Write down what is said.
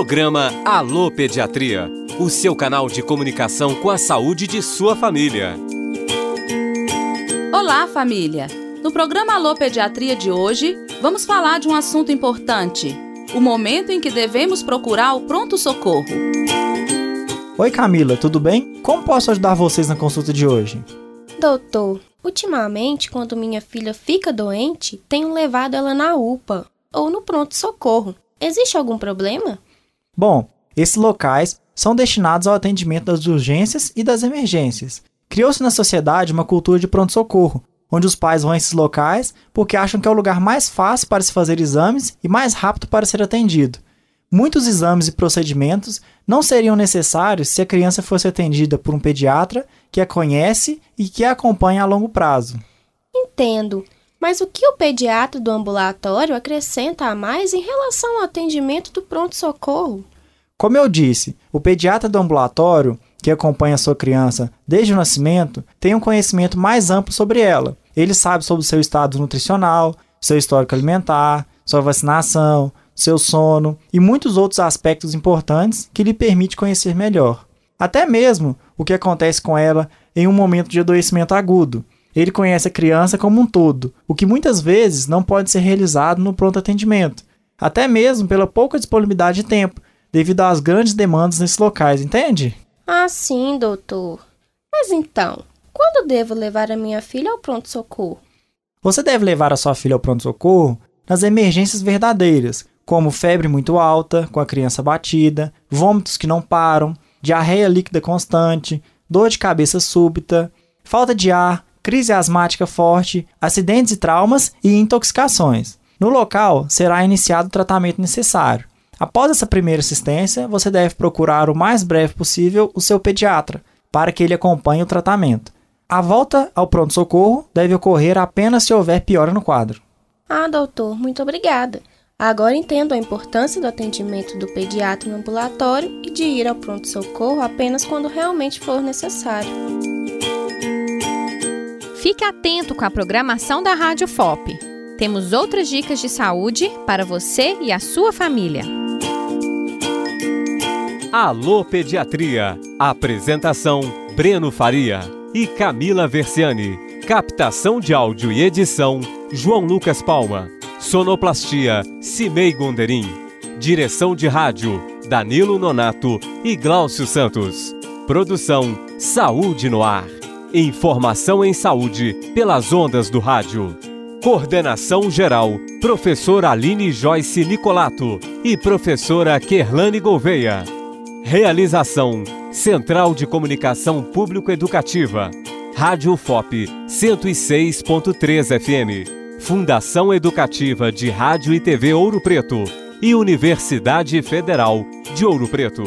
Programa Alô Pediatria, o seu canal de comunicação com a saúde de sua família. Olá, família! No programa Alô Pediatria de hoje, vamos falar de um assunto importante: o momento em que devemos procurar o pronto-socorro. Oi, Camila, tudo bem? Como posso ajudar vocês na consulta de hoje? Doutor, ultimamente, quando minha filha fica doente, tenho levado ela na UPA ou no pronto-socorro. Existe algum problema? Bom, esses locais são destinados ao atendimento das urgências e das emergências. Criou-se na sociedade uma cultura de pronto-socorro, onde os pais vão a esses locais porque acham que é o lugar mais fácil para se fazer exames e mais rápido para ser atendido. Muitos exames e procedimentos não seriam necessários se a criança fosse atendida por um pediatra que a conhece e que a acompanha a longo prazo. Entendo. Mas o que o pediatra do ambulatório acrescenta a mais em relação ao atendimento do pronto-socorro? Como eu disse, o pediatra do ambulatório, que acompanha a sua criança desde o nascimento, tem um conhecimento mais amplo sobre ela. Ele sabe sobre o seu estado nutricional, seu histórico alimentar, sua vacinação, seu sono e muitos outros aspectos importantes que lhe permite conhecer melhor. Até mesmo o que acontece com ela em um momento de adoecimento agudo, ele conhece a criança como um todo, o que muitas vezes não pode ser realizado no pronto atendimento, até mesmo pela pouca disponibilidade de tempo, devido às grandes demandas nesses locais, entende? Ah, sim, doutor. Mas então, quando devo levar a minha filha ao pronto-socorro? Você deve levar a sua filha ao pronto-socorro nas emergências verdadeiras, como febre muito alta, com a criança batida, vômitos que não param, diarreia líquida constante, dor de cabeça súbita, falta de ar, crise asmática forte, acidentes e traumas e intoxicações. No local, será iniciado o tratamento necessário. Após essa primeira assistência, você deve procurar o mais breve possível o seu pediatra, para que ele acompanhe o tratamento. A volta ao pronto-socorro deve ocorrer apenas se houver piora no quadro. Ah, doutor, muito obrigada. Agora entendo a importância do atendimento do pediatra no ambulatório e de ir ao pronto-socorro apenas quando realmente for necessário. Fique atento com a programação da Rádio FOP. Temos outras dicas de saúde para você e a sua família. Alô Pediatria. Apresentação: Breno Faria e Camila Versiani. Captação de áudio e edição: João Lucas Palma. Sonoplastia: Cimei Gonderim. Direção de rádio: Danilo Nonato e Gláucio Santos. Produção: Saúde no Ar. Informação em saúde pelas ondas do rádio. Coordenação geral: Professora Aline Joyce Nicolato e Professora Kerlane Gouveia. Realização: Central de Comunicação Público Educativa. Rádio FOP 106.3 FM. Fundação Educativa de Rádio e TV Ouro Preto e Universidade Federal de Ouro Preto.